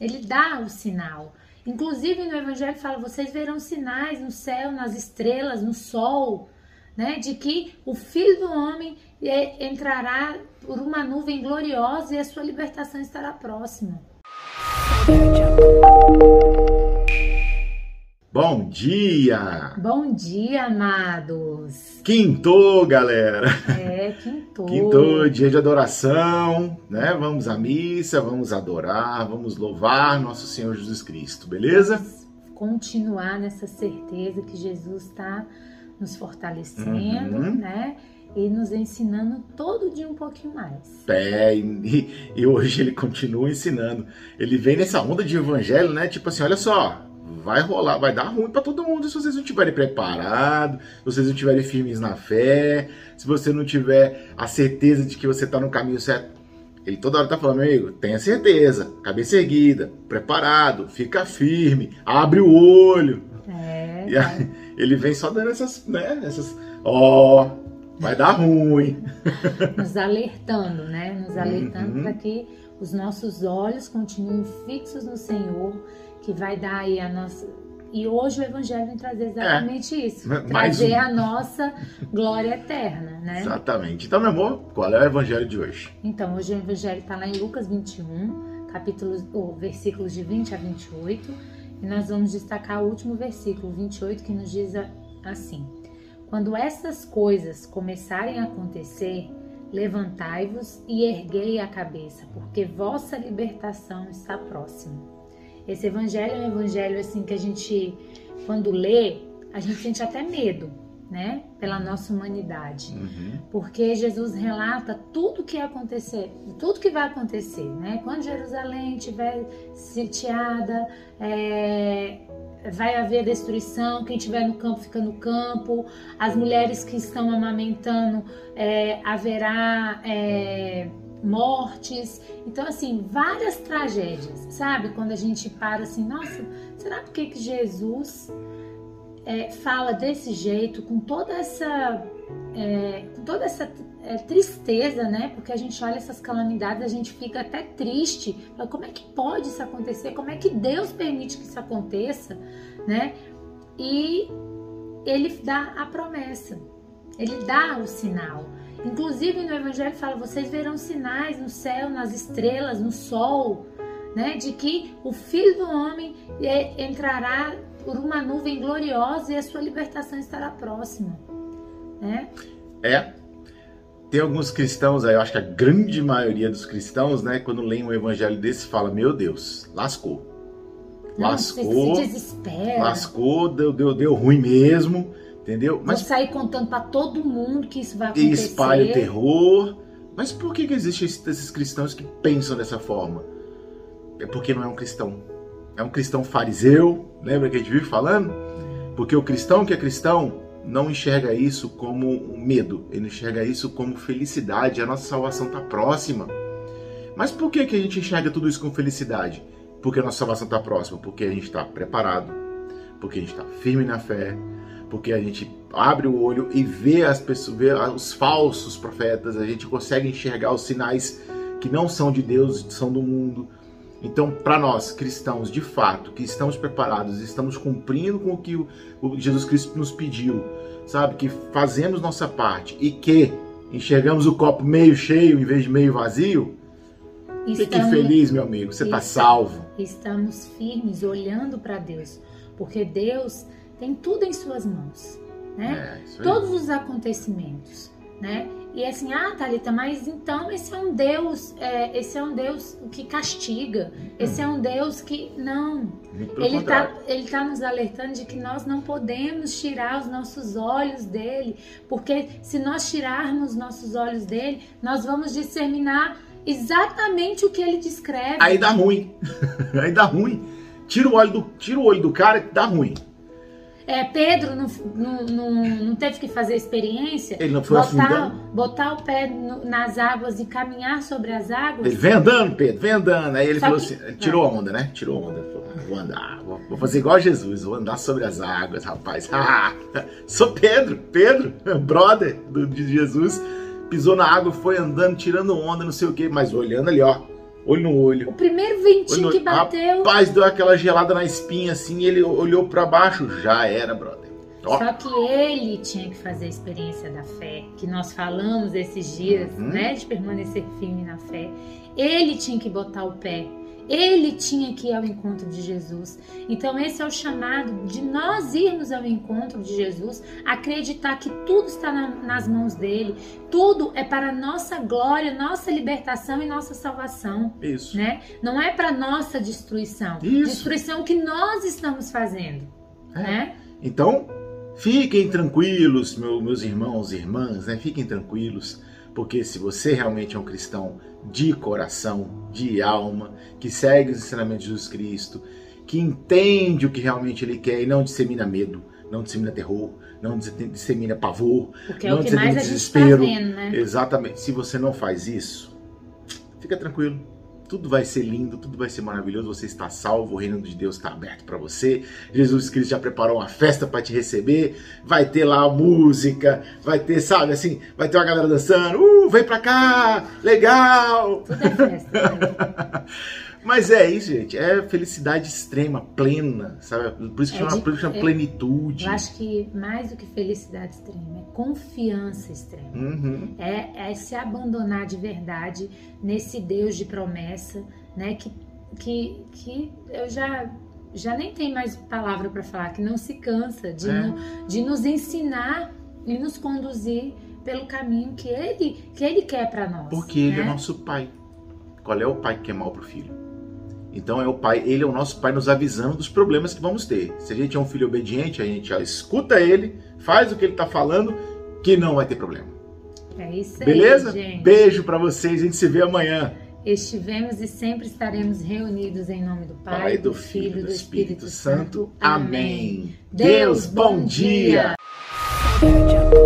Ele dá o sinal. Inclusive no Evangelho fala: vocês verão sinais no céu, nas estrelas, no sol, né? De que o Filho do Homem é, entrará por uma nuvem gloriosa e a sua libertação estará próxima. Bom dia! Bom dia, amados! Quintou, galera! É, quintou. Quintou, dia de adoração, né? Vamos à missa, vamos adorar, vamos louvar nosso Senhor Jesus Cristo, beleza? Vamos continuar nessa certeza que Jesus está nos fortalecendo, uhum. né? E nos ensinando todo dia um pouquinho mais. É, e, e hoje ele continua ensinando. Ele vem nessa onda de evangelho, né? Tipo assim, olha só, vai rolar, vai dar ruim para todo mundo se vocês não estiverem preparados, se vocês não estiverem firmes na fé, se você não tiver a certeza de que você está no caminho certo. Ele toda hora tá falando, amigo, tenha certeza, cabeça erguida, preparado, fica firme, abre o olho. É. E aí, ele vem só dando essas, né, essas, ó, oh, vai dar ruim. Nos alertando, né? Nos alertando uhum. para que os nossos olhos continuem fixos no Senhor que vai dar aí a nossa. E hoje o Evangelho vem trazer exatamente é, isso. Trazer um... a nossa glória eterna, né? Exatamente. Então, meu amor, qual é o Evangelho de hoje? Então, hoje o Evangelho está lá em Lucas 21, capítulos, ou versículos de 20 a 28. E nós vamos destacar o último versículo, 28, que nos diz assim: Quando essas coisas começarem a acontecer, levantai-vos e erguei a cabeça, porque vossa libertação está próxima. Esse evangelho é um evangelho assim que a gente, quando lê, a gente sente até medo, né? Pela nossa humanidade. Uhum. Porque Jesus relata tudo que acontecer, tudo que vai acontecer, né? Quando Jerusalém estiver sitiada, é, vai haver destruição, quem estiver no campo fica no campo, as mulheres que estão amamentando é, haverá. É, mortes. Então, assim, várias tragédias, sabe? Quando a gente para assim, nossa, será por que, Jesus é, fala desse jeito, com toda essa. É, com toda essa é, tristeza, né? Porque a gente olha essas calamidades, a gente fica até triste. Como é que pode isso acontecer? Como é que Deus permite que isso aconteça, né? E ele dá a promessa, ele dá o sinal. Inclusive no Evangelho fala: vocês verão sinais no céu, nas estrelas, no sol, né? De que o Filho do Homem é, entrará por uma nuvem gloriosa e a sua libertação estará próxima, né? É. Tem alguns cristãos aí, eu acho que a grande maioria dos cristãos, né, quando leem um evangelho desse, fala: Meu Deus, lascou. Não, lascou. Se desespera. Lascou, deu, deu, deu ruim mesmo Entendeu? Mas Vou sair contando para todo mundo que isso vai acontecer. E espalha o terror. Mas por que, que existem esses cristãos que pensam dessa forma? É porque não é um cristão. É um cristão fariseu, lembra que a gente vive falando? Porque o cristão que é cristão não enxerga isso como medo, ele enxerga isso como felicidade, a nossa salvação está próxima. Mas por que, que a gente enxerga tudo isso com felicidade? Porque a nossa salvação está próxima, porque a gente está preparado, porque a gente está firme na fé, porque a gente abre o olho e vê as pessoas, vê os falsos profetas, a gente consegue enxergar os sinais que não são de Deus, são do mundo. Então, para nós cristãos, de fato, que estamos preparados, estamos cumprindo com o que o, Jesus Cristo nos pediu, sabe, que fazemos nossa parte e que enxergamos o copo meio cheio em vez de meio vazio, Estamos, Fique feliz, meu amigo, você está salvo. Estamos firmes olhando para Deus, porque Deus tem tudo em suas mãos, né? É, Todos os acontecimentos, né? E assim, ah, Thalita, mas então esse é um Deus, é, esse é um Deus que castiga, esse é um Deus que não. Ele está ele tá nos alertando de que nós não podemos tirar os nossos olhos dele, porque se nós tirarmos nossos olhos dele, nós vamos disseminar exatamente o que ele descreve. Aí dá ruim. Aí dá ruim. Tira o olho do, tira o olho do cara, dá ruim. É, Pedro não, não, não, não, teve que fazer experiência. Ele não foi botar, botar o pé no, nas águas e caminhar sobre as águas. Ele vem andando, Pedro, vem andando. Aí ele Só falou que, assim, tirou a onda, né? Tirou a onda. Falou, vou andar, vou, vou, fazer igual a Jesus, vou andar sobre as águas, rapaz. sou Pedro, Pedro, brother do, de Jesus. Pisou na água, foi andando, tirando onda, não sei o quê, mas olhando ali, ó. Olho no olho. O primeiro ventinho que bateu. Rapaz, deu aquela gelada na espinha assim, ele olhou pra baixo, já era, brother. Ó, Só que ele tinha que fazer a experiência da fé, que nós falamos esses dias, Uhum. né? De permanecer firme na fé. Ele tinha que botar o pé. Ele tinha que ir ao encontro de Jesus. Então, esse é o chamado de nós irmos ao encontro de Jesus, acreditar que tudo está na- nas mãos dele, tudo é para nossa glória, nossa libertação e nossa salvação, isso. né? Não é para nossa destruição. Isso. Destruição que nós estamos fazendo, É. né? Então, fiquem tranquilos, meu- meus irmãos e irmãs, né? Fiquem tranquilos, porque se você realmente é um cristão de coração, de alma, que segue os ensinamentos de Jesus Cristo, que entende o que realmente ele quer e não dissemina medo, não dissemina terror, não dis- dissemina pavor, Porque é Não o que dissemina está desespero. vendo, né? Exatamente. Se você não faz isso, fica tranquilo. Tudo vai ser lindo, tudo vai ser maravilhoso. Você está salvo, o reino de Deus está aberto para você. Jesus Cristo já preparou uma festa para te receber. Vai ter lá música, vai ter, sabe, assim, vai ter uma galera dançando. Uh, vem pra cá, legal. Tudo é festa. né? Mas é isso, gente. É felicidade extrema, plena, sabe? Por isso que É chama, de- chama é- plenitude. Eu acho que mais do que felicidade extrema, é confiança extrema. Uhum. É, é se abandonar de verdade nesse Deus de promessa, né? Que, que, que eu já, já nem tenho mais palavra para falar, que não se cansa de, É. no- de nos ensinar e nos conduzir pelo caminho que ele, que ele quer para nós. Porque ele né? é nosso pai. Qual é o pai que quer mal pro filho? Então é o pai, ele é o nosso pai nos avisando dos problemas que vamos ter. Se a gente é um filho obediente, a gente escuta ele, faz o que ele tá falando, que não vai ter problema. É isso aí, Beleza? gente. Beijo pra vocês, a gente se vê amanhã. Estivemos e sempre estaremos reunidos em nome do Pai, do Filho e do Espírito Santo. Amém. Deus, bom dia. dia.